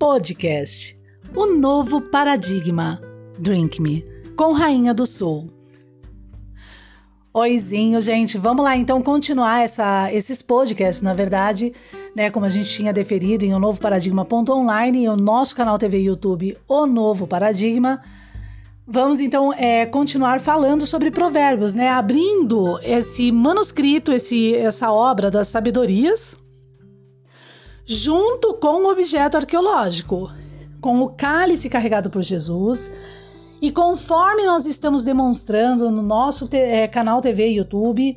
podcast, o novo paradigma Drink Me, com Rainha do Sul. Oizinho, gente, vamos lá então continuar essa, esses podcasts, na verdade, né, como a gente tinha deferido em o novo paradigma.online e o nosso canal TV e YouTube O Novo Paradigma. Vamos então é, continuar falando sobre provérbios, né? Abrindo esse manuscrito, esse, essa obra das sabedorias, junto com o objeto arqueológico, com o cálice carregado por Jesus. E conforme nós estamos demonstrando no nosso é, canal TV e YouTube,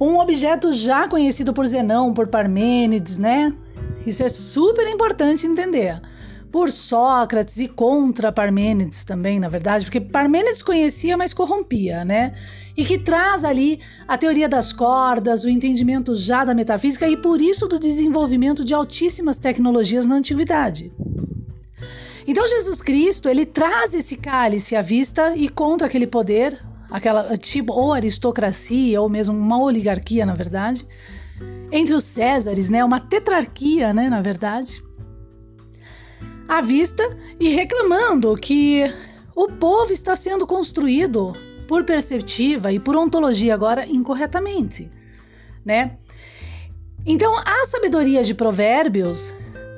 um objeto já conhecido por Zenão, por Parmênides, né? Isso é super importante entender por Sócrates e contra Parmênides também, na verdade, porque Parmênides conhecia, mas corrompia, né? E que traz ali a teoria das cordas, o entendimento já da metafísica e por isso do desenvolvimento de altíssimas tecnologias na antiguidade. Então Jesus Cristo, ele traz esse cálice à vista e contra aquele poder, aquela tipo ou aristocracia ou mesmo uma oligarquia, na verdade, entre os Césares, né, uma tetrarquia, né, na verdade à vista e reclamando que o povo está sendo construído por perceptiva e por ontologia agora incorretamente, né? Então, a sabedoria de Provérbios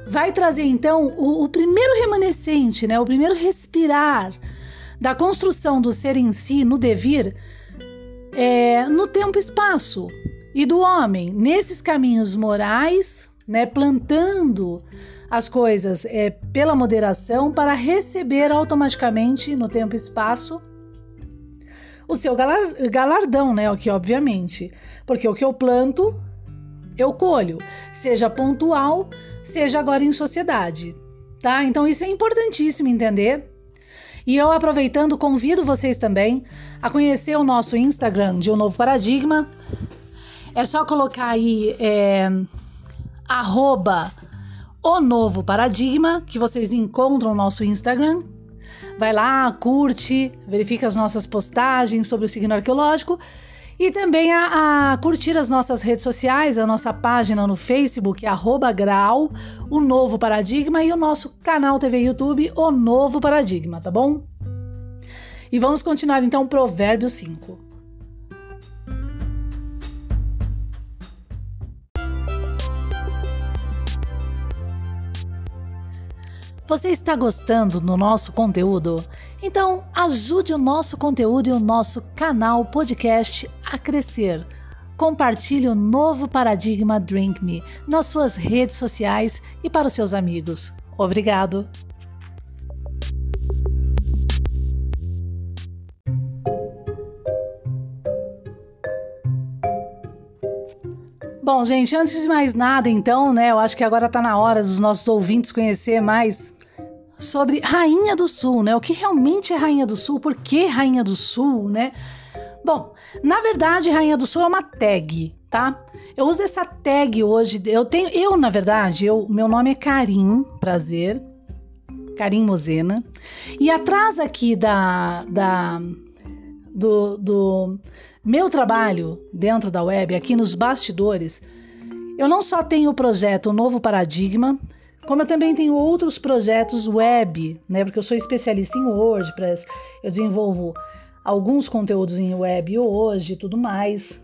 vai trazer então o, o primeiro remanescente, né? O primeiro respirar da construção do ser em si, no devir, é, no tempo e espaço e do homem nesses caminhos morais, né? Plantando as coisas é, pela moderação para receber automaticamente no tempo e espaço o seu galardão, né? O que obviamente, porque o que eu planto eu colho, seja pontual, seja agora em sociedade, tá? Então isso é importantíssimo entender. E eu aproveitando convido vocês também a conhecer o nosso Instagram de um novo paradigma. É só colocar aí é, arroba o Novo Paradigma, que vocês encontram no nosso Instagram. Vai lá, curte, verifica as nossas postagens sobre o signo arqueológico e também a, a, curtir as nossas redes sociais, a nossa página no Facebook, arroba grau, o Novo Paradigma e o nosso canal TV YouTube, o Novo Paradigma, tá bom? E vamos continuar então, Provérbio 5. Você está gostando do nosso conteúdo? Então ajude o nosso conteúdo e o nosso canal podcast a crescer. Compartilhe o novo paradigma Drink Me nas suas redes sociais e para os seus amigos. Obrigado! Bom, gente, antes de mais nada, então, né, eu acho que agora está na hora dos nossos ouvintes conhecer mais sobre Rainha do Sul, né? O que realmente é Rainha do Sul? Por que Rainha do Sul, né? Bom, na verdade, Rainha do Sul é uma tag, tá? Eu uso essa tag hoje. Eu tenho, eu na verdade, eu, meu nome é Karim, prazer, Karim Mozena. E atrás aqui da, da do, do meu trabalho dentro da web, aqui nos bastidores, eu não só tenho o projeto Novo Paradigma, como eu também tenho outros projetos web, né? Porque eu sou especialista em WordPress, eu desenvolvo alguns conteúdos em web hoje e tudo mais.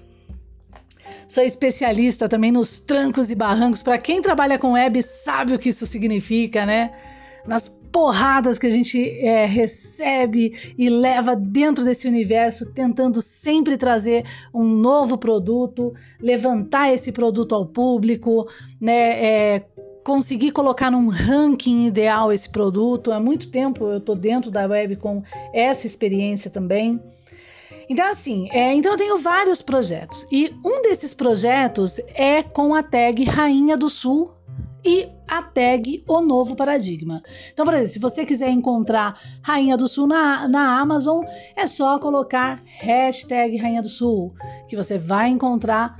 Sou especialista também nos trancos e barrancos. Para quem trabalha com web sabe o que isso significa, né? Nas porradas que a gente é, recebe e leva dentro desse universo, tentando sempre trazer um novo produto, levantar esse produto ao público, né? É, conseguir colocar num ranking ideal esse produto. Há muito tempo eu estou dentro da web com essa experiência também. Então, assim, é, então eu tenho vários projetos. E um desses projetos é com a tag Rainha do Sul e a tag O Novo Paradigma. Então, por exemplo, se você quiser encontrar Rainha do Sul na, na Amazon, é só colocar hashtag Rainha do Sul, que você vai encontrar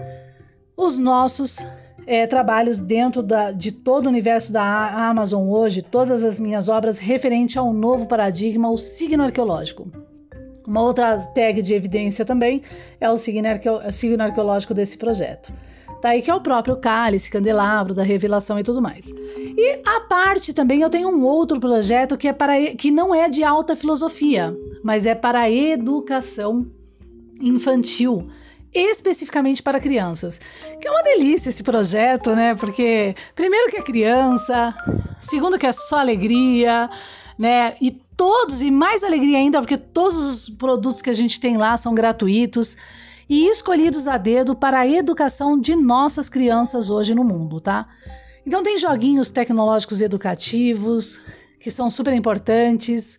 os nossos é, trabalhos dentro da, de todo o universo da Amazon hoje, todas as minhas obras referente ao novo paradigma, o signo arqueológico. Uma outra tag de evidência também é o signo, arqueo, signo arqueológico desse projeto. Tá? E que é o próprio cálice, candelabro, da revelação e tudo mais. E a parte também eu tenho um outro projeto que é para que não é de alta filosofia, mas é para educação infantil especificamente para crianças. Que é uma delícia esse projeto, né? Porque primeiro que é criança, segundo que é só alegria, né? E todos e mais alegria ainda porque todos os produtos que a gente tem lá são gratuitos e escolhidos a dedo para a educação de nossas crianças hoje no mundo, tá? Então tem joguinhos tecnológicos educativos que são super importantes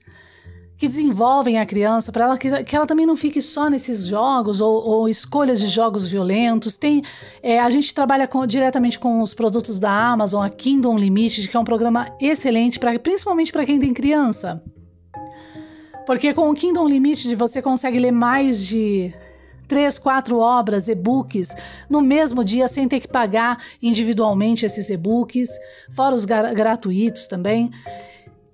que desenvolvem a criança, para ela que, que, ela também não fique só nesses jogos ou, ou escolhas de jogos violentos. Tem, é, a gente trabalha com, diretamente com os produtos da Amazon, a Kingdom Limited, que é um programa excelente, pra, principalmente para quem tem criança. Porque com o Kingdom Limited você consegue ler mais de três, quatro obras, e-books, no mesmo dia, sem ter que pagar individualmente esses e-books, fora os gratuitos também.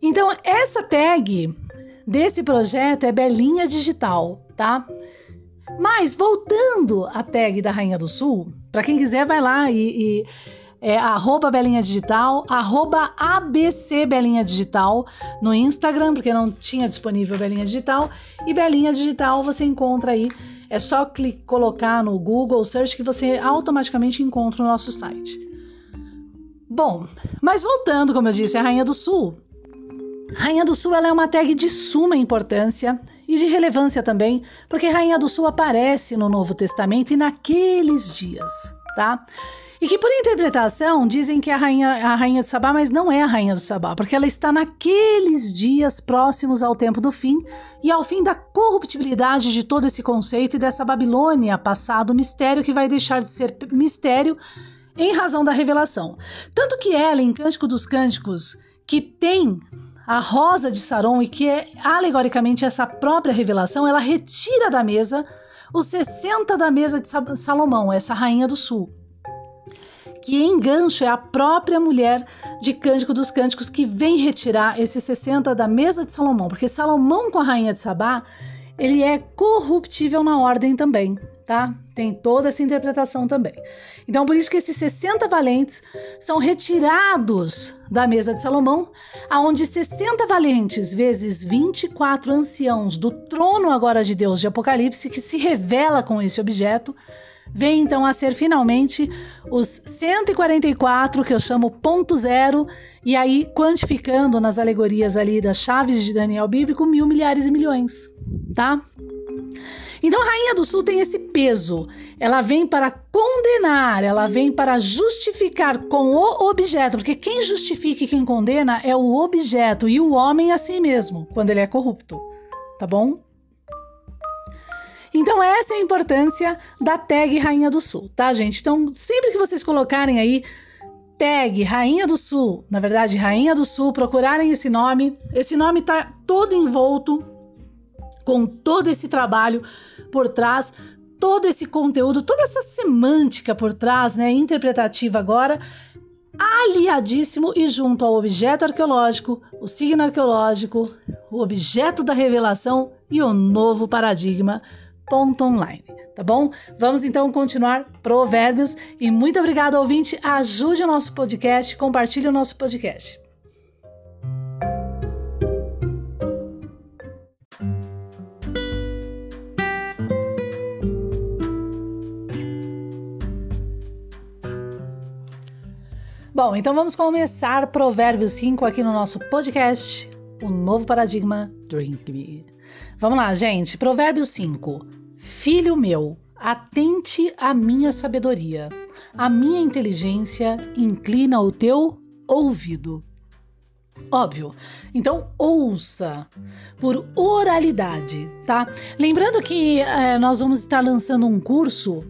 Então, essa tag desse projeto é Belinha Digital, tá? Mas voltando à tag da Rainha do Sul, para quem quiser vai lá e, e é arroba Belinha Digital, arroba ABC Belinha Digital no Instagram, porque não tinha disponível Belinha Digital, e Belinha Digital você encontra aí, é só clicar, colocar no Google Search que você automaticamente encontra o nosso site. Bom, mas voltando, como eu disse, a Rainha do Sul, Rainha do Sul ela é uma tag de suma importância e de relevância também, porque Rainha do Sul aparece no Novo Testamento e naqueles dias, tá? E que por interpretação dizem que é a rainha, a rainha de Sabá, mas não é a rainha do Sabá, porque ela está naqueles dias próximos ao tempo do fim e ao fim da corruptibilidade de todo esse conceito e dessa Babilônia passado mistério que vai deixar de ser mistério em razão da revelação. Tanto que ela, em Cântico dos Cânticos, que tem a rosa de Saron e que é alegoricamente essa própria revelação, ela retira da mesa os 60 da mesa de Salomão, essa rainha do sul. Que em gancho é a própria mulher de Cântico dos Cânticos que vem retirar esses 60 da mesa de Salomão, porque Salomão com a rainha de Sabá, ele é corruptível na ordem também tá? Tem toda essa interpretação também. Então, por isso que esses 60 valentes são retirados da mesa de Salomão, aonde 60 valentes vezes 24 anciãos do trono agora de Deus de Apocalipse, que se revela com esse objeto, vem então a ser finalmente os 144, que eu chamo ponto zero, e aí quantificando nas alegorias ali das chaves de Daniel bíblico, mil, milhares e milhões, tá? Então a Rainha do Sul tem esse peso. Ela vem para condenar, ela vem para justificar com o objeto, porque quem justifica e quem condena é o objeto e o homem a si mesmo, quando ele é corrupto. Tá bom? Então essa é a importância da tag Rainha do Sul, tá, gente? Então, sempre que vocês colocarem aí tag Rainha do Sul, na verdade, Rainha do Sul, procurarem esse nome, esse nome tá todo envolto com todo esse trabalho por trás, todo esse conteúdo, toda essa semântica por trás, né, interpretativa agora, aliadíssimo e junto ao objeto arqueológico, o signo arqueológico, o objeto da revelação e o novo paradigma. Online, tá bom? Vamos então continuar provérbios e muito obrigado ouvinte, ajude o nosso podcast, compartilhe o nosso podcast. Bom, então vamos começar Provérbios 5 aqui no nosso podcast, o novo paradigma Drink Me. Vamos lá, gente. Provérbios 5. Filho meu, atente à minha sabedoria, a minha inteligência inclina o teu ouvido. Óbvio. Então, ouça por oralidade, tá? Lembrando que é, nós vamos estar lançando um curso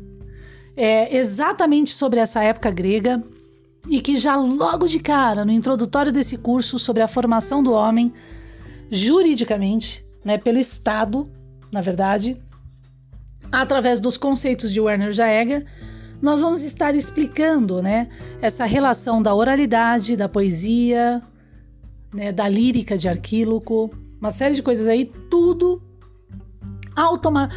é, exatamente sobre essa época grega e que já logo de cara, no introdutório desse curso sobre a formação do homem, juridicamente, né, pelo Estado, na verdade, através dos conceitos de Werner Jaeger, nós vamos estar explicando né, essa relação da oralidade, da poesia, né, da lírica de Arquíloco, uma série de coisas aí, tudo automa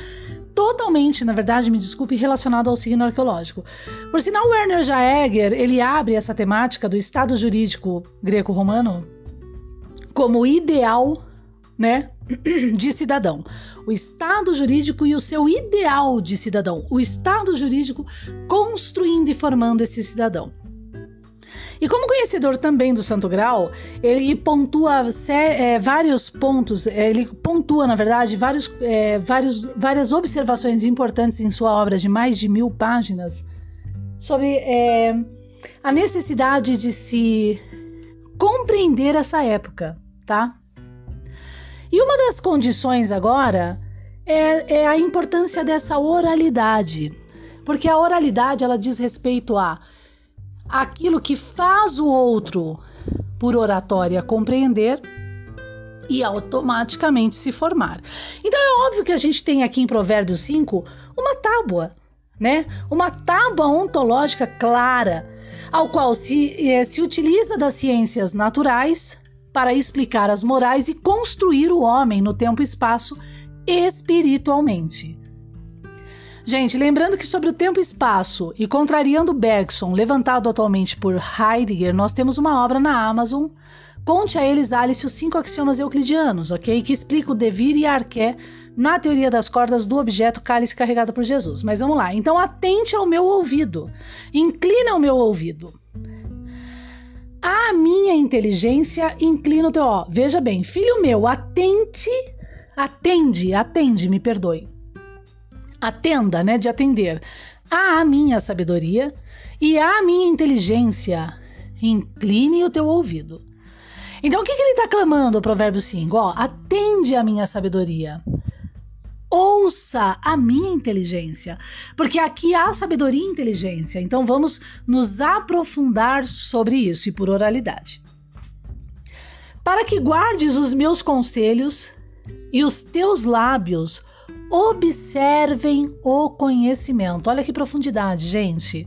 totalmente, na verdade, me desculpe, relacionado ao signo arqueológico. Por sinal, Werner Jaeger, ele abre essa temática do estado jurídico greco-romano como ideal, né, de cidadão. O estado jurídico e o seu ideal de cidadão. O estado jurídico construindo e formando esse cidadão. E como conhecedor também do Santo Grau, ele pontua é, vários pontos, é, ele pontua, na verdade, vários, é, vários, várias observações importantes em sua obra de mais de mil páginas sobre é, a necessidade de se compreender essa época, tá? E uma das condições agora é, é a importância dessa oralidade, porque a oralidade ela diz respeito a aquilo que faz o outro por oratória compreender e automaticamente se formar. Então é óbvio que a gente tem aqui em Provérbios 5 uma tábua, né? Uma tábua ontológica clara, ao qual se, eh, se utiliza das ciências naturais para explicar as morais e construir o homem no tempo e espaço espiritualmente. Gente, lembrando que sobre o tempo e espaço e contrariando Bergson, levantado atualmente por Heidegger, nós temos uma obra na Amazon. Conte a eles, Alice, os cinco axiomas euclidianos, ok? Que explica o devir e a arqué na teoria das cordas do objeto cálice carregado por Jesus. Mas vamos lá. Então, atente ao meu ouvido. Inclina o meu ouvido. A minha inteligência inclina o teu. Ó, veja bem, filho meu, atente, atende, atende, me perdoe atenda, né, de atender à minha sabedoria e à minha inteligência. Incline o teu ouvido. Então, o que, que ele está clamando, o provérbio 5? Ó, atende à minha sabedoria. Ouça a minha inteligência, porque aqui há sabedoria e inteligência. Então, vamos nos aprofundar sobre isso e por oralidade. Para que guardes os meus conselhos e os teus lábios observem o conhecimento. Olha que profundidade, gente.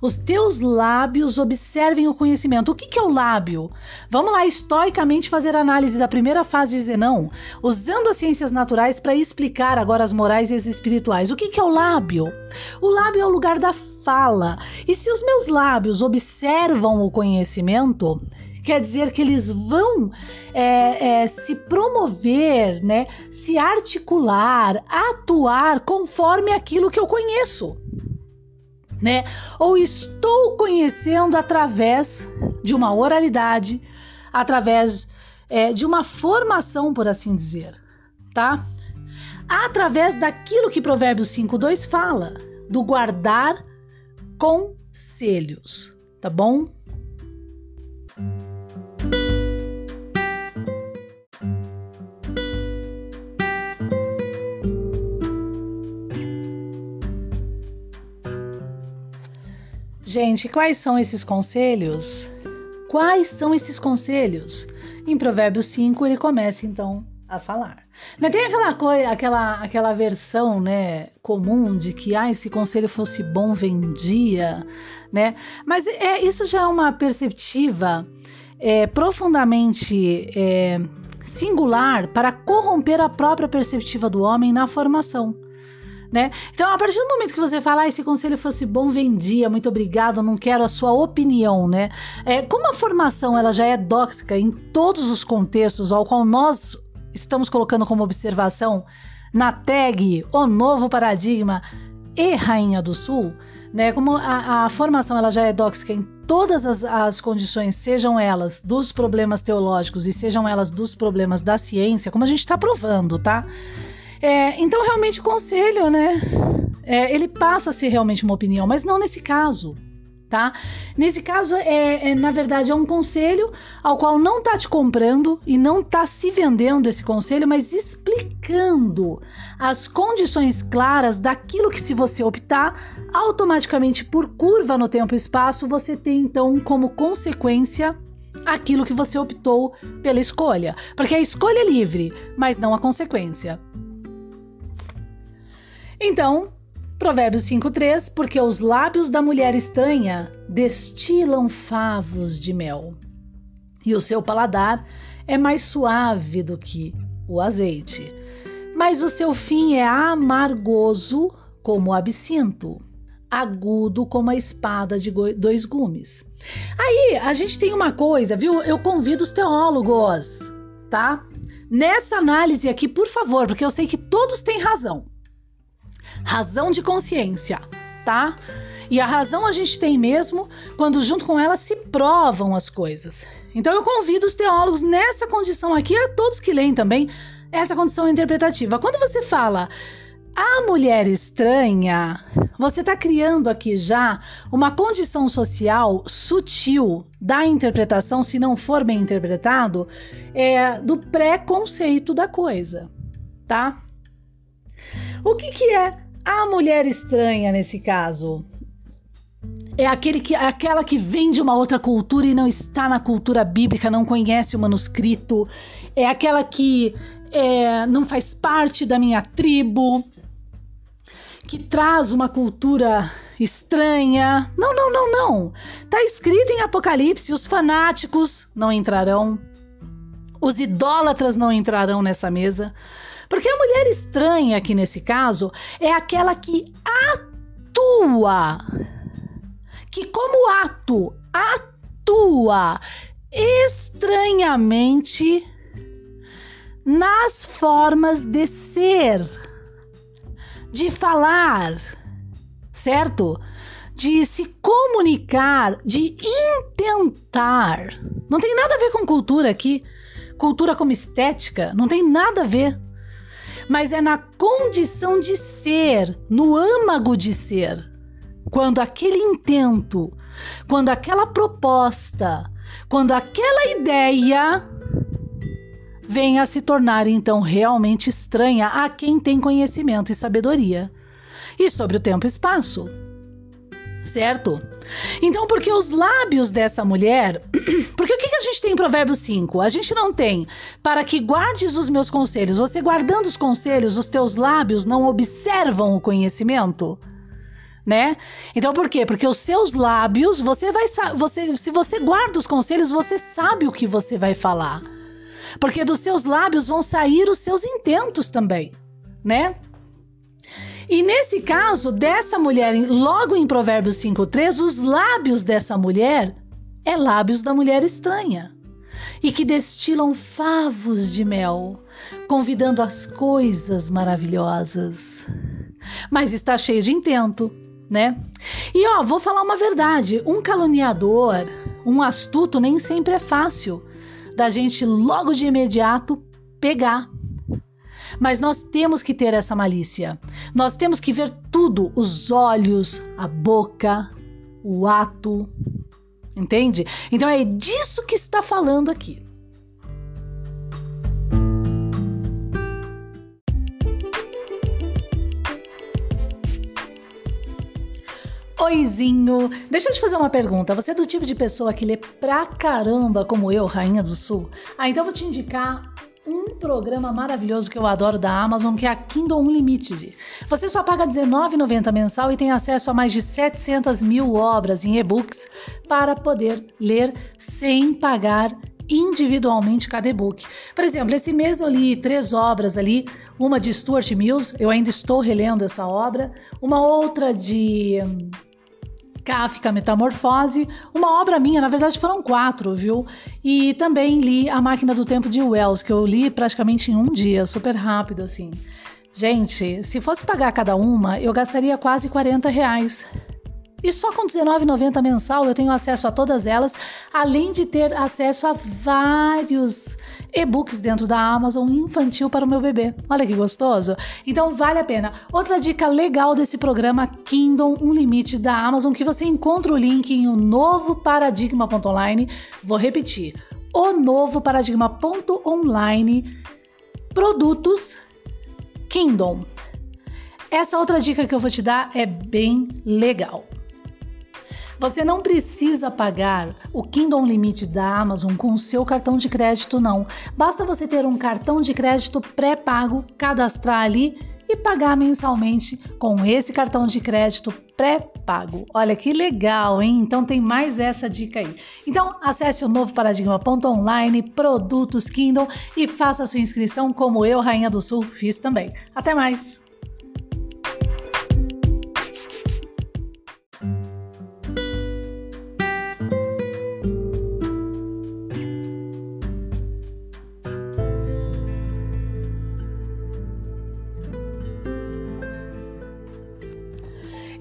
Os teus lábios observem o conhecimento. O que, que é o lábio? Vamos lá, estoicamente, fazer análise da primeira fase de Zenão, usando as ciências naturais para explicar agora as morais e as espirituais. O que, que é o lábio? O lábio é o lugar da fala. E se os meus lábios observam o conhecimento, quer dizer que eles vão é, é, se promover, né, se articular, atuar conforme aquilo que eu conheço. Né? Ou estou conhecendo através de uma oralidade, através é, de uma formação, por assim dizer, tá? Através daquilo que Provérbios 5:2 fala, do guardar conselhos, tá bom? Gente, quais são esses conselhos? Quais são esses conselhos? Em Provérbios 5 ele começa então a falar. Não tem aquela coisa, aquela, aquela versão, né, comum de que ah, se conselho fosse bom vendia, né? Mas é isso já é uma perceptiva é, profundamente é, singular para corromper a própria perspectiva do homem na formação. Né? Então, a partir do momento que você fala, ah, esse conselho fosse bom, vendia, muito obrigado, não quero a sua opinião, né? É, como a formação ela já é dóxica em todos os contextos ao qual nós estamos colocando como observação na tag O Novo Paradigma e Rainha do Sul, né? Como a, a formação ela já é dóxica em todas as, as, condições, sejam elas dos problemas teológicos e sejam elas dos problemas da ciência, como a gente está provando, tá? É, então, realmente, conselho, né? É, ele passa a ser realmente uma opinião, mas não nesse caso. Tá? Nesse caso, é, é, na verdade, é um conselho ao qual não está te comprando e não está se vendendo esse conselho, mas explicando as condições claras daquilo que, se você optar, automaticamente por curva no tempo e espaço, você tem então como consequência aquilo que você optou pela escolha. Porque a escolha é livre, mas não a consequência. Então, Provérbios 5:3, porque os lábios da mulher estranha destilam favos de mel, e o seu paladar é mais suave do que o azeite. mas o seu fim é amargoso como o absinto, agudo como a espada de dois gumes. Aí a gente tem uma coisa, viu? Eu convido os teólogos, tá? Nessa análise aqui, por favor, porque eu sei que todos têm razão. Razão de consciência, tá? E a razão a gente tem mesmo quando, junto com ela, se provam as coisas. Então, eu convido os teólogos nessa condição aqui, a todos que leem também, essa condição interpretativa. Quando você fala a mulher estranha, você está criando aqui já uma condição social sutil da interpretação, se não for bem interpretado, é, do preconceito da coisa, tá? O que, que é a mulher estranha nesse caso? É aquele que, aquela que vem de uma outra cultura e não está na cultura bíblica, não conhece o manuscrito. É aquela que é, não faz parte da minha tribo, que traz uma cultura estranha. Não, não, não, não. Está escrito em Apocalipse: os fanáticos não entrarão, os idólatras não entrarão nessa mesa. Porque a mulher estranha aqui nesse caso é aquela que atua que, como ato, atua estranhamente nas formas de ser, de falar, certo? De se comunicar, de intentar. Não tem nada a ver com cultura aqui. Cultura como estética, não tem nada a ver. Mas é na condição de ser, no âmago de ser quando aquele intento, quando aquela proposta, quando aquela ideia venha a se tornar então realmente estranha a quem tem conhecimento e sabedoria. E sobre o tempo e espaço. Certo? Então, porque os lábios dessa mulher. Porque o que, a gente tem em Provérbios 5? A gente não tem para que guardes os meus conselhos. Você guardando os conselhos, os teus lábios não observam o conhecimento? né? Então por quê? Porque os seus lábios, você vai você se você guarda os conselhos, você sabe o que você vai falar. Porque dos seus lábios vão sair os seus intentos também, né? E nesse caso dessa mulher, logo em Provérbios 5:3, os lábios dessa mulher é lábios da mulher estranha e que destilam favos de mel, convidando as coisas maravilhosas. Mas está cheio de intento, né? E ó, vou falar uma verdade: um caluniador, um astuto, nem sempre é fácil da gente logo de imediato pegar. Mas nós temos que ter essa malícia. Nós temos que ver tudo: os olhos, a boca, o ato. Entende? Então é disso que está falando aqui. Oizinho, deixa eu te fazer uma pergunta. Você é do tipo de pessoa que lê pra caramba como eu, Rainha do Sul? Ah, então eu vou te indicar um programa maravilhoso que eu adoro da Amazon, que é a Kindle Unlimited. Você só paga R$19,90 mensal e tem acesso a mais de 700 mil obras em e-books para poder ler sem pagar individualmente cada e-book. Por exemplo, esse mês eu li três obras ali, uma de Stuart Mills, eu ainda estou relendo essa obra, uma outra de Kafka Metamorfose, uma obra minha, na verdade foram quatro, viu? E também li A Máquina do Tempo de Wells, que eu li praticamente em um dia, super rápido assim. Gente, se fosse pagar cada uma, eu gastaria quase 40 reais. E só com R$19,90 mensal eu tenho acesso a todas elas, além de ter acesso a vários e-books dentro da Amazon infantil para o meu bebê. Olha que gostoso! Então vale a pena. Outra dica legal desse programa Kindle Unlimited da Amazon que você encontra o link em o novo paradigma.online. Vou repetir: o novo paradigma.online produtos Kindle. Essa outra dica que eu vou te dar é bem legal. Você não precisa pagar o Kindle Limite da Amazon com o seu cartão de crédito, não. Basta você ter um cartão de crédito pré-pago, cadastrar ali e pagar mensalmente com esse cartão de crédito pré-pago. Olha que legal, hein? Então tem mais essa dica aí. Então acesse o novo paradigma.online, produtos Kindle e faça sua inscrição como eu, Rainha do Sul, fiz também. Até mais!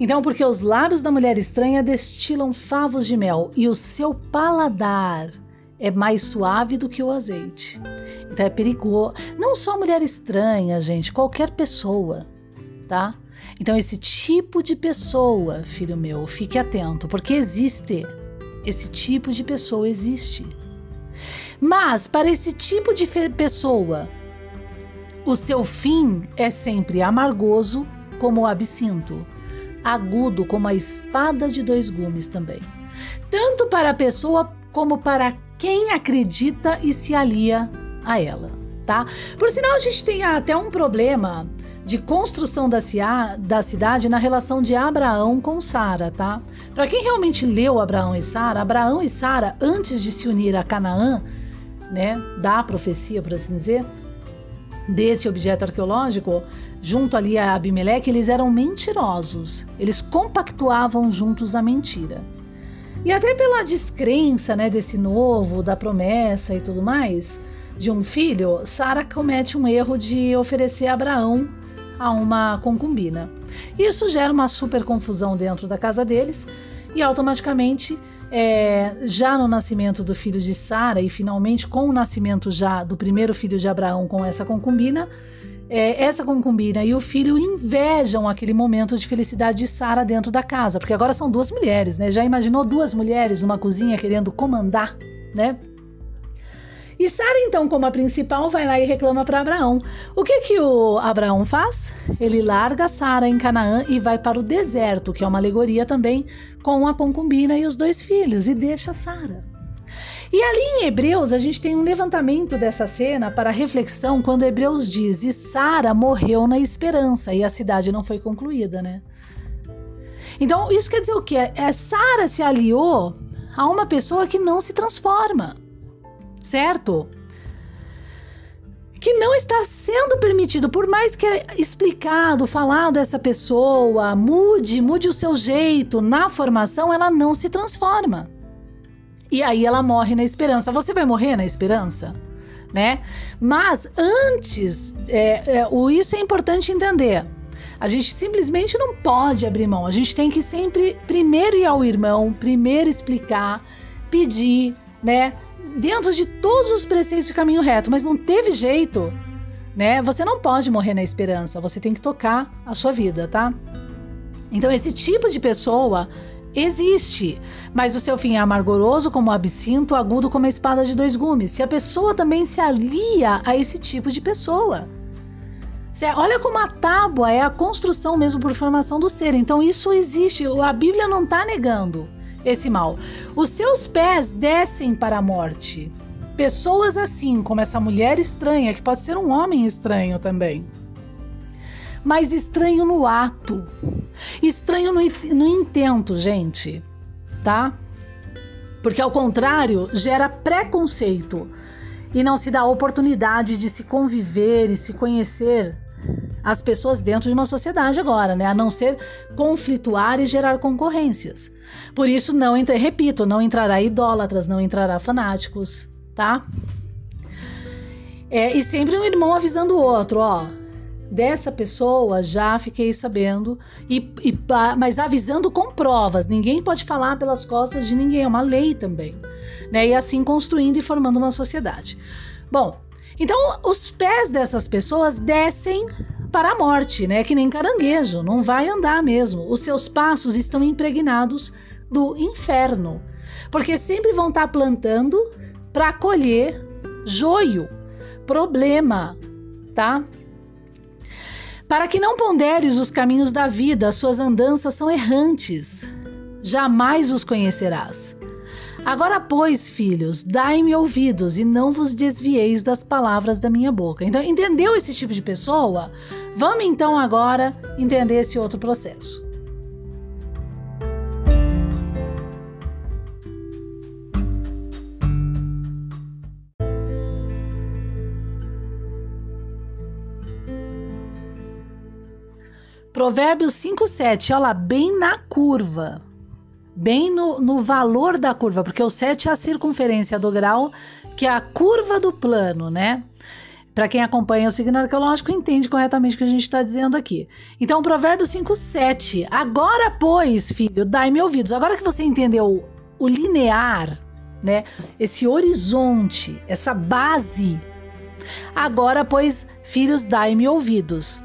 Então, porque os lábios da mulher estranha destilam favos de mel e o seu paladar é mais suave do que o azeite. Então é perigoso. Não só mulher estranha, gente, qualquer pessoa, tá? Então esse tipo de pessoa, filho meu, fique atento, porque existe. Esse tipo de pessoa existe. Mas para esse tipo de pessoa, o seu fim é sempre amargoso como o absinto agudo como a espada de dois gumes também. Tanto para a pessoa como para quem acredita e se alia a ela, tá? Por sinal, a gente tem até um problema de construção da, da cidade na relação de Abraão com Sara, tá? Para quem realmente leu Abraão e Sara, Abraão e Sara, antes de se unir a Canaã, né, da profecia, por assim dizer, desse objeto arqueológico, junto ali a Abimeleque, eles eram mentirosos. Eles compactuavam juntos a mentira. E até pela descrença né, desse novo, da promessa e tudo mais, de um filho, Sara comete um erro de oferecer Abraão a uma concubina. Isso gera uma super confusão dentro da casa deles e automaticamente, é, já no nascimento do filho de Sara e finalmente com o nascimento já do primeiro filho de Abraão com essa concubina, é, essa concubina e o filho invejam aquele momento de felicidade de Sara dentro da casa, porque agora são duas mulheres, né? Já imaginou duas mulheres numa cozinha querendo comandar, né? E Sara, então, como a principal, vai lá e reclama para Abraão. O que que o Abraão faz? Ele larga Sara em Canaã e vai para o deserto, que é uma alegoria também, com a concubina e os dois filhos, e deixa Sara. E ali em Hebreus, a gente tem um levantamento dessa cena para reflexão quando Hebreus diz: E Sara morreu na esperança, e a cidade não foi concluída, né? Então, isso quer dizer o quê? É, Sara se aliou a uma pessoa que não se transforma, certo? que não está sendo permitido, por mais que é explicado, falado essa pessoa, mude, mude o seu jeito na formação, ela não se transforma. E aí ela morre na esperança. Você vai morrer na esperança? Né? Mas antes, é, é, o, isso é importante entender. A gente simplesmente não pode abrir mão. A gente tem que sempre primeiro ir ao irmão, primeiro explicar, pedir, né? Dentro de todos os preceitos de caminho reto, mas não teve jeito, né? Você não pode morrer na esperança. Você tem que tocar a sua vida, tá? Então esse tipo de pessoa existe, mas o seu fim é amargoroso como o absinto, agudo como a espada de dois gumes. Se a pessoa também se alia a esse tipo de pessoa. Olha como a tábua é a construção mesmo por formação do ser. Então isso existe. A Bíblia não está negando esse mal. Os seus pés descem para a morte. Pessoas assim, como essa mulher estranha, que pode ser um homem estranho também mas estranho no ato. Estranho no, no intento, gente, tá? Porque ao contrário, gera preconceito e não se dá a oportunidade de se conviver e se conhecer as pessoas dentro de uma sociedade agora, né? A não ser conflituar e gerar concorrências. Por isso, não entre, repito, não entrará idólatras, não entrará fanáticos, tá? É, e sempre um irmão avisando o outro, ó dessa pessoa já fiquei sabendo, e, e, mas avisando com provas. Ninguém pode falar pelas costas de ninguém, é uma lei também. Né? E assim construindo e formando uma sociedade. Bom, então os pés dessas pessoas descem para a morte, né? Que nem caranguejo, não vai andar mesmo. Os seus passos estão impregnados do inferno, porque sempre vão estar plantando para colher joio, problema, tá? Para que não ponderes os caminhos da vida, suas andanças são errantes. Jamais os conhecerás. Agora, pois, filhos, dai-me ouvidos e não vos desvieis das palavras da minha boca. Então, entendeu esse tipo de pessoa? Vamos então agora entender esse outro processo. Provérbios 5,7, olha lá, bem na curva bem no, no valor da curva, porque o 7 é a circunferência do grau, que é a curva do plano, né? Para quem acompanha o signo arqueológico, entende corretamente o que a gente está dizendo aqui. Então, Provérbio 5, 7. Agora, pois, filho, dai-me ouvidos. Agora que você entendeu o linear, né? Esse horizonte, essa base. Agora, pois, filhos, dai-me ouvidos.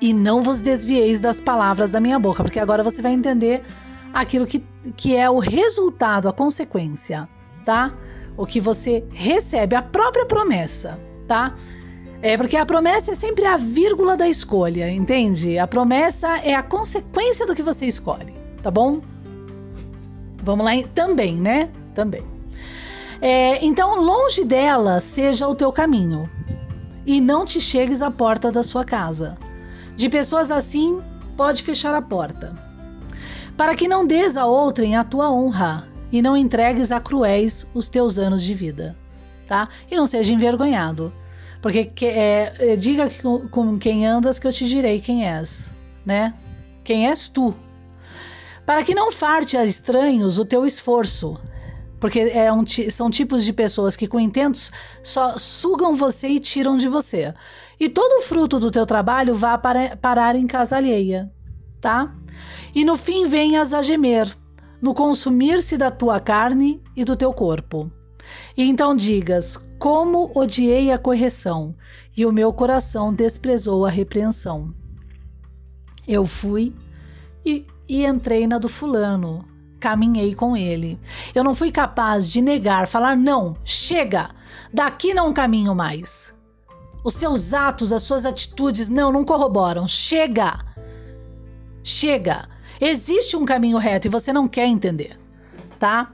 E não vos desvieis das palavras da minha boca, porque agora você vai entender aquilo que, que é o resultado, a consequência, tá? O que você recebe, a própria promessa, tá? É porque a promessa é sempre a vírgula da escolha, entende? A promessa é a consequência do que você escolhe, tá bom? Vamos lá também, né? Também. É, então, longe dela seja o teu caminho, e não te chegues à porta da sua casa. De pessoas assim, pode fechar a porta para que não des a outrem a tua honra e não entregues a cruéis os teus anos de vida, tá? E não seja envergonhado, porque que, é, é diga com, quem andas que eu te direi quem és, né? Quem és tu? Para que não farte a estranhos o teu esforço, porque é um, são tipos de pessoas que com intentos só sugam você e tiram de você. E todo o fruto do teu trabalho vá para, parar em casa alheia, tá? E no fim venhas a gemer, no consumir-se da tua carne e do teu corpo. E então digas: Como odiei a correção, e o meu coração desprezou a repreensão. Eu fui e, e entrei na do fulano, caminhei com ele. Eu não fui capaz de negar, falar: Não, chega, daqui não caminho mais. Os seus atos, as suas atitudes, não, não corroboram. Chega! Chega! Existe um caminho reto e você não quer entender, tá?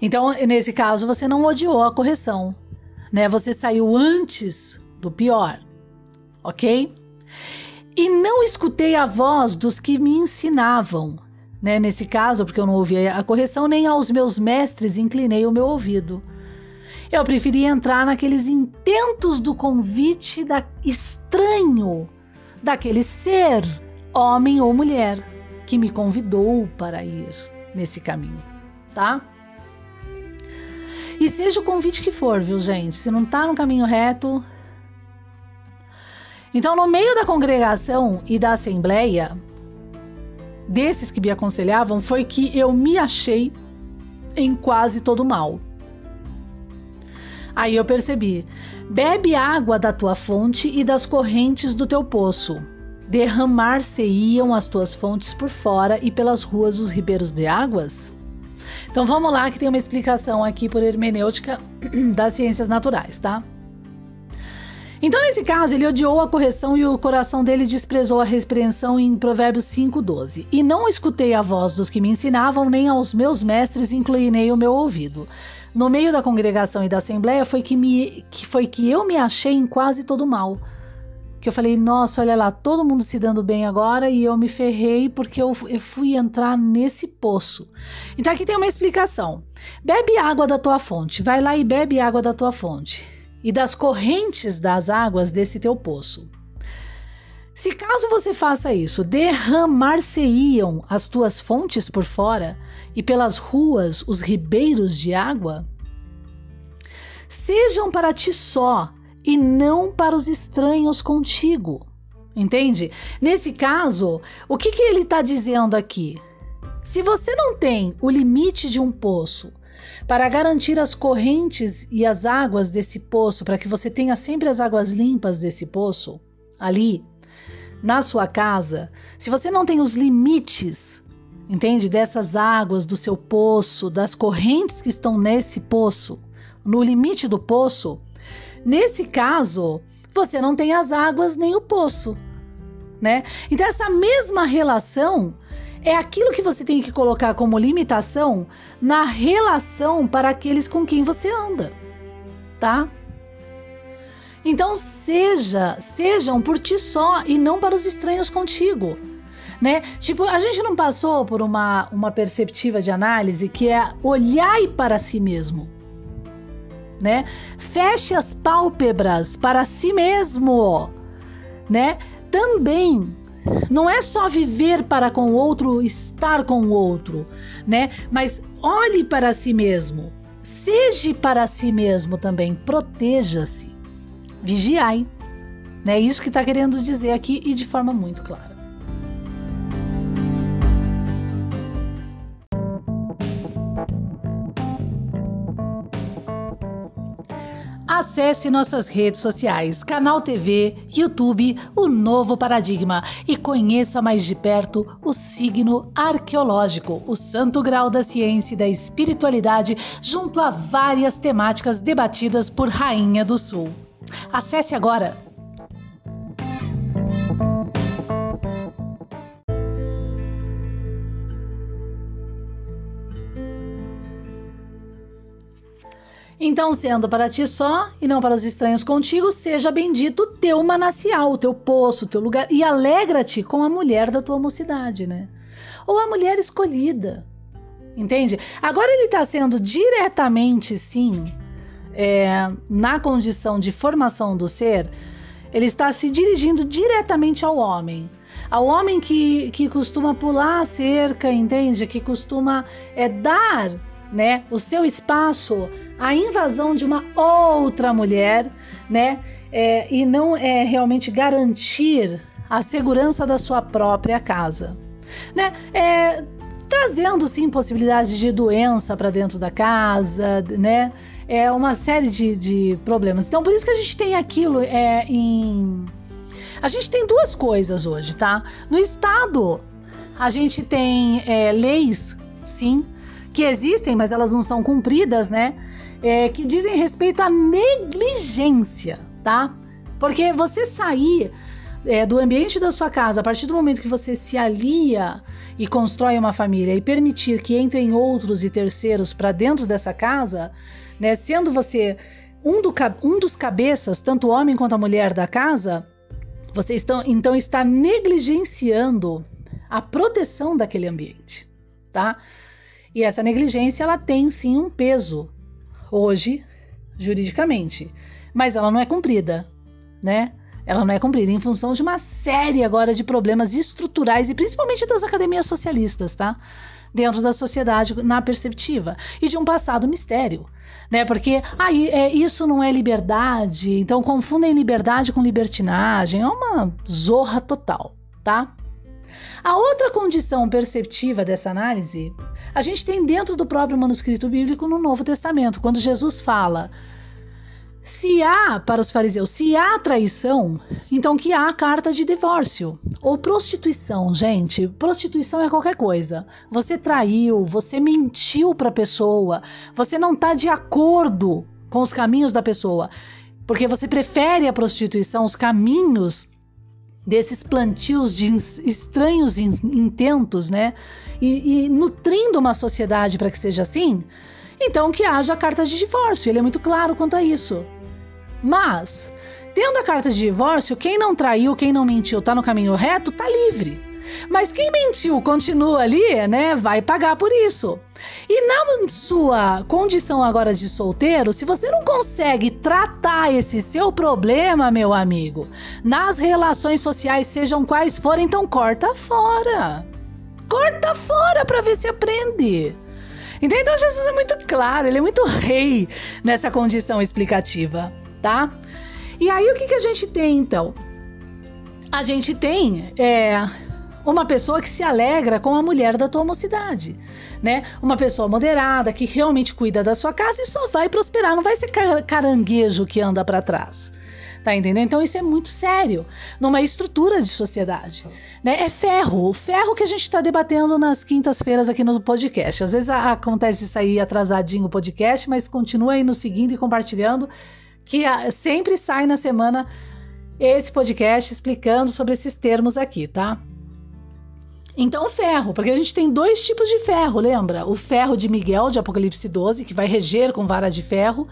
Então, nesse caso, você não odiou a correção, né? Você saiu antes do pior, ok? E não escutei a voz dos que me ensinavam, né? Nesse caso, porque eu não ouvi a correção, nem aos meus mestres inclinei o meu ouvido. Eu preferi entrar naqueles intentos do convite da estranho, daquele ser, homem ou mulher que me convidou para ir nesse caminho, tá? E seja o convite que for, viu, gente? Se não tá no caminho reto. Então, no meio da congregação e da assembleia, desses que me aconselhavam, foi que eu me achei em quase todo mal. Aí eu percebi: bebe água da tua fonte e das correntes do teu poço derramar-se-iam as tuas fontes por fora e pelas ruas os ribeiros de águas? Então vamos lá que tem uma explicação aqui por hermenêutica das ciências naturais, tá? Então, nesse caso, ele odiou a correção e o coração dele desprezou a repreensão em Provérbios 5,12. E não escutei a voz dos que me ensinavam, nem aos meus mestres inclinei o meu ouvido. No meio da congregação e da assembleia foi que, me, que foi que eu me achei em quase todo mal que eu falei, nossa, olha lá, todo mundo se dando bem agora e eu me ferrei porque eu, eu fui entrar nesse poço. Então aqui tem uma explicação. Bebe água da tua fonte, vai lá e bebe água da tua fonte e das correntes das águas desse teu poço. Se caso você faça isso, derramar-se-iam as tuas fontes por fora e pelas ruas os ribeiros de água? Sejam para ti só e não para os estranhos contigo. Entende? Nesse caso, o que, que ele está dizendo aqui? Se você não tem o limite de um poço para garantir as correntes e as águas desse poço, para que você tenha sempre as águas limpas desse poço, ali, na sua casa, se você não tem os limites, entende, dessas águas do seu poço, das correntes que estão nesse poço, no limite do poço, Nesse caso, você não tem as águas nem o poço. né? Então essa mesma relação é aquilo que você tem que colocar como limitação na relação para aqueles com quem você anda, tá? Então seja, sejam por ti só e não para os estranhos contigo. Né? Tipo, a gente não passou por uma, uma perceptiva de análise que é olhar para si mesmo. Né? Feche as pálpebras para si mesmo, né? Também não é só viver para com o outro, estar com o outro, né? Mas olhe para si mesmo. Seja para si mesmo também, proteja-se vigiai. É isso que está querendo dizer aqui e de forma muito clara. Acesse nossas redes sociais, Canal TV, YouTube, o Novo Paradigma e conheça mais de perto o signo arqueológico, o santo grau da ciência e da espiritualidade, junto a várias temáticas debatidas por Rainha do Sul. Acesse agora Então, sendo para ti só e não para os estranhos contigo, seja bendito o teu manancial, o teu poço, o teu lugar, e alegra-te com a mulher da tua mocidade, né? Ou a mulher escolhida, entende? Agora ele está sendo diretamente, sim, é, na condição de formação do ser, ele está se dirigindo diretamente ao homem. Ao homem que, que costuma pular a cerca, entende? Que costuma é, dar né, o seu espaço à invasão de uma outra mulher, né? É, e não é realmente garantir a segurança da sua própria casa. Né? É, trazendo sim possibilidades de doença para dentro da casa, né? é uma série de, de problemas. Então, por isso que a gente tem aquilo é, em. A gente tem duas coisas hoje, tá? No Estado, a gente tem é, leis, sim, que existem, mas elas não são cumpridas, né? É, que dizem respeito à negligência, tá? Porque você sair é, do ambiente da sua casa, a partir do momento que você se alia e constrói uma família e permitir que entrem outros e terceiros para dentro dessa casa, né? Sendo você um, do, um dos cabeças, tanto o homem quanto a mulher da casa, você então está negligenciando a proteção daquele ambiente, tá? E essa negligência ela tem sim um peso hoje juridicamente, mas ela não é cumprida, né? Ela não é cumprida em função de uma série agora de problemas estruturais e principalmente das academias socialistas, tá? Dentro da sociedade na perceptiva e de um passado mistério né? Porque aí ah, é, isso não é liberdade, então confundem liberdade com libertinagem, é uma zorra total, tá? A outra condição perceptiva dessa análise, a gente tem dentro do próprio manuscrito bíblico no Novo Testamento, quando Jesus fala se há, para os fariseus, se há traição, então que há carta de divórcio. Ou prostituição, gente. Prostituição é qualquer coisa. Você traiu, você mentiu para a pessoa, você não está de acordo com os caminhos da pessoa, porque você prefere a prostituição, os caminhos desses plantios de estranhos intentos, né? E, e nutrindo uma sociedade para que seja assim. Então que haja carta de divórcio, ele é muito claro quanto a isso. Mas, tendo a carta de divórcio, quem não traiu, quem não mentiu, tá no caminho reto, tá livre. Mas quem mentiu continua ali, né? Vai pagar por isso. E na sua condição agora de solteiro, se você não consegue tratar esse seu problema, meu amigo, nas relações sociais, sejam quais forem, então corta fora. Corta fora para ver se aprende. Então Jesus é muito claro, ele é muito rei nessa condição explicativa tá? E aí o que, que a gente tem então? A gente tem é, uma pessoa que se alegra com a mulher da tua mocidade, né? Uma pessoa moderada que realmente cuida da sua casa e só vai prosperar, não vai ser caranguejo que anda para trás. Tá entendendo? Então isso é muito sério numa estrutura de sociedade. Né? É ferro, o ferro que a gente está debatendo nas quintas-feiras aqui no podcast. Às vezes acontece sair atrasadinho o podcast, mas continua aí nos seguindo e compartilhando que sempre sai na semana esse podcast explicando sobre esses termos aqui, tá? Então, ferro, porque a gente tem dois tipos de ferro, lembra? O ferro de Miguel, de Apocalipse 12, que vai reger com vara de ferro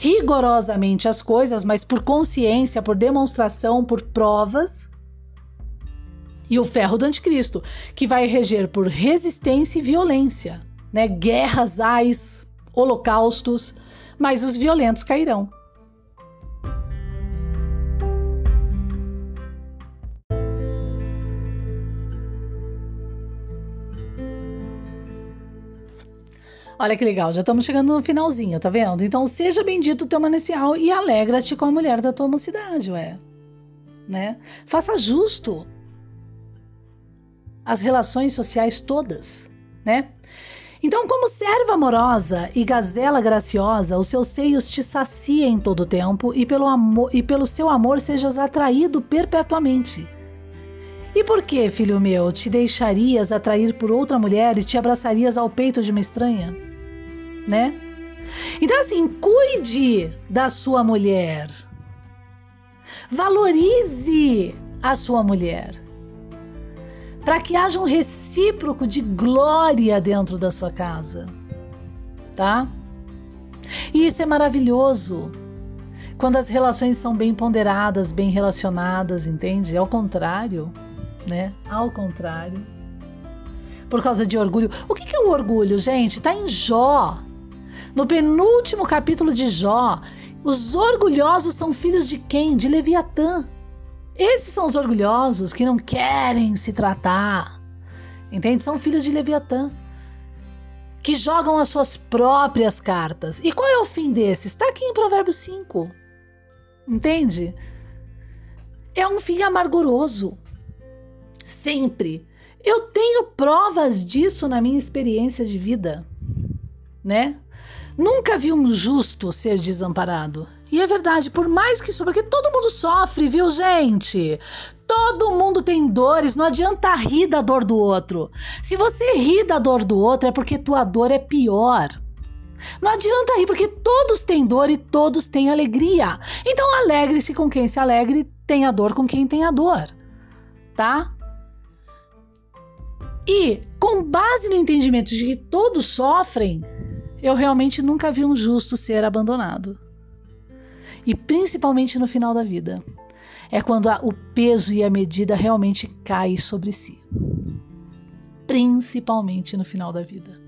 rigorosamente as coisas, mas por consciência, por demonstração, por provas. E o ferro do anticristo, que vai reger por resistência e violência, né? Guerras, ais, holocaustos, mas os violentos cairão. Olha que legal, já estamos chegando no finalzinho, tá vendo? Então, seja bendito o teu manancial e alegra-te com a mulher da tua mocidade, ué. Né? Faça justo as relações sociais todas, né? Então, como serva amorosa e gazela graciosa, os seus seios te saciem todo o tempo e pelo, amor, e pelo seu amor sejas atraído perpetuamente. E por que, filho meu, te deixarias atrair por outra mulher e te abraçarias ao peito de uma estranha? Né? Então, assim, cuide da sua mulher. Valorize a sua mulher. Para que haja um recíproco de glória dentro da sua casa. Tá? E isso é maravilhoso. Quando as relações são bem ponderadas, bem relacionadas, entende? Ao contrário, né? Ao contrário. Por causa de orgulho. O que é o orgulho, gente? Tá em Jó. No penúltimo capítulo de Jó, os orgulhosos são filhos de quem? De Leviatã. Esses são os orgulhosos que não querem se tratar. Entende? São filhos de Leviatã. Que jogam as suas próprias cartas. E qual é o fim desses? Está aqui em Provérbios 5. Entende? É um fim amarguroso. Sempre. Eu tenho provas disso na minha experiência de vida, né? Nunca vi um justo ser desamparado. E é verdade, por mais que isso, porque todo mundo sofre, viu, gente? Todo mundo tem dores, não adianta rir da dor do outro. Se você ri da dor do outro, é porque tua dor é pior. Não adianta rir, porque todos têm dor e todos têm alegria. Então alegre-se com quem se alegre, tenha dor com quem tem a dor. Tá? E com base no entendimento de que todos sofrem, eu realmente nunca vi um justo ser abandonado. E principalmente no final da vida. É quando a, o peso e a medida realmente caem sobre si. Principalmente no final da vida.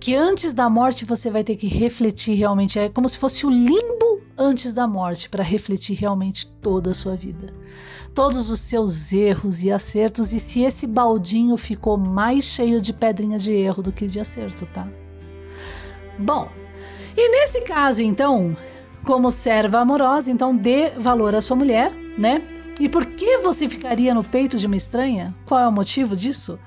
Que antes da morte você vai ter que refletir realmente. É como se fosse o limbo antes da morte para refletir realmente toda a sua vida. Todos os seus erros e acertos, e se esse baldinho ficou mais cheio de pedrinha de erro do que de acerto, tá? Bom, e nesse caso, então, como serva amorosa, então dê valor à sua mulher, né? E por que você ficaria no peito de uma estranha? Qual é o motivo disso?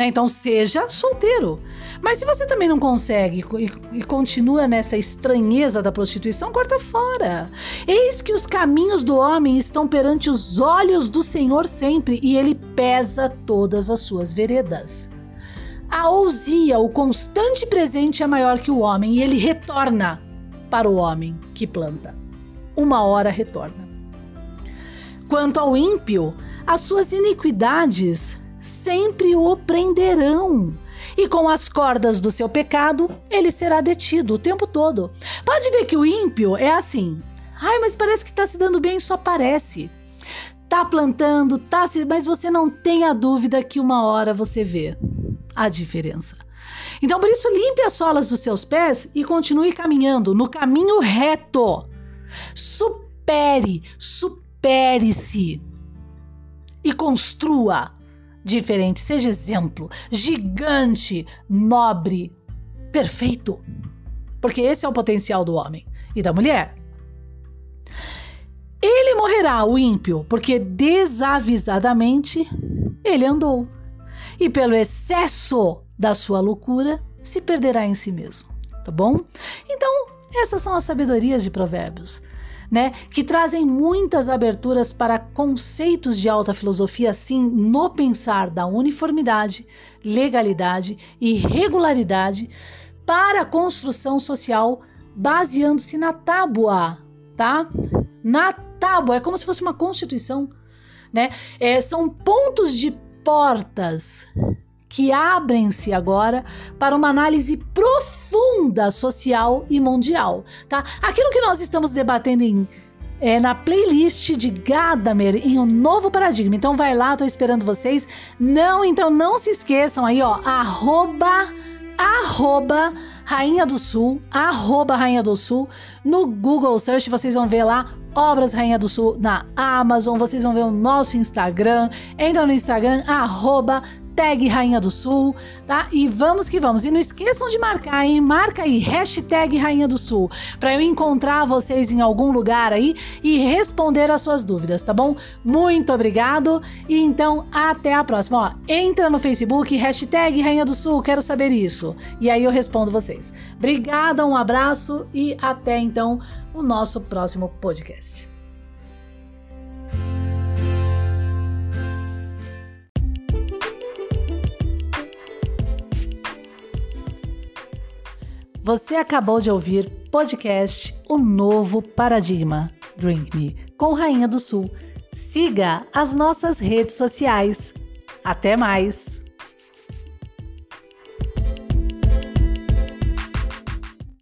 Né? Então seja solteiro. Mas se você também não consegue e, e, continua nessa estranheza da prostituição, corta fora. Eis que os caminhos do homem estão perante os olhos do Senhor sempre, e ele pesa todas as suas veredas. A ousia, o constante presente, é maior que o homem e ele retorna para o homem que planta. Uma hora retorna. Quanto ao ímpio, as suas iniquidades sempre o prenderão. E com as cordas do seu pecado, ele será detido o tempo todo. Pode ver que o ímpio é assim. Ai, mas parece que está se dando bem, só parece. Tá plantando, tá se, mas você não tem a dúvida que uma hora você vê a diferença. Então, por isso, limpe as solas dos seus pés e continue caminhando no caminho reto. Supere, supere-se e construa diferente. Seja exemplo, gigante, nobre, perfeito. Porque esse é o potencial do homem e da mulher. Ele morrerá, o ímpio, porque desavisadamente ele andou e pelo excesso da sua loucura se perderá em si mesmo, tá bom? Então, essas são as sabedorias de Provérbios. Né, que trazem muitas aberturas para conceitos de alta filosofia, assim, no pensar da uniformidade, legalidade e regularidade para a construção social, baseando-se na tábua, tá? Na tábua, é como se fosse uma constituição, né? É, são pontos de portas que abrem-se agora para uma análise profunda social e mundial, tá? Aquilo que nós estamos debatendo em é, na playlist de Gadamer em um novo paradigma. Então vai lá, tô esperando vocês. Não, então não se esqueçam aí, ó, arroba, arroba Rainha do Sul, arroba Rainha do Sul. No Google Search vocês vão ver lá Obras Rainha do Sul na Amazon, vocês vão ver o nosso Instagram. Entra no Instagram, arroba tag Rainha do Sul, tá? E vamos que vamos. E não esqueçam de marcar, hein? Marca aí, hashtag Rainha do Sul, para eu encontrar vocês em algum lugar aí e responder as suas dúvidas, tá bom? Muito obrigado e então até a próxima. Ó, entra no Facebook, hashtag Rainha do Sul, quero saber isso. E aí eu respondo vocês. Obrigada, um abraço e até então o nosso próximo podcast. Você acabou de ouvir podcast O Novo Paradigma Drink Me com Rainha do Sul. Siga as nossas redes sociais. Até mais!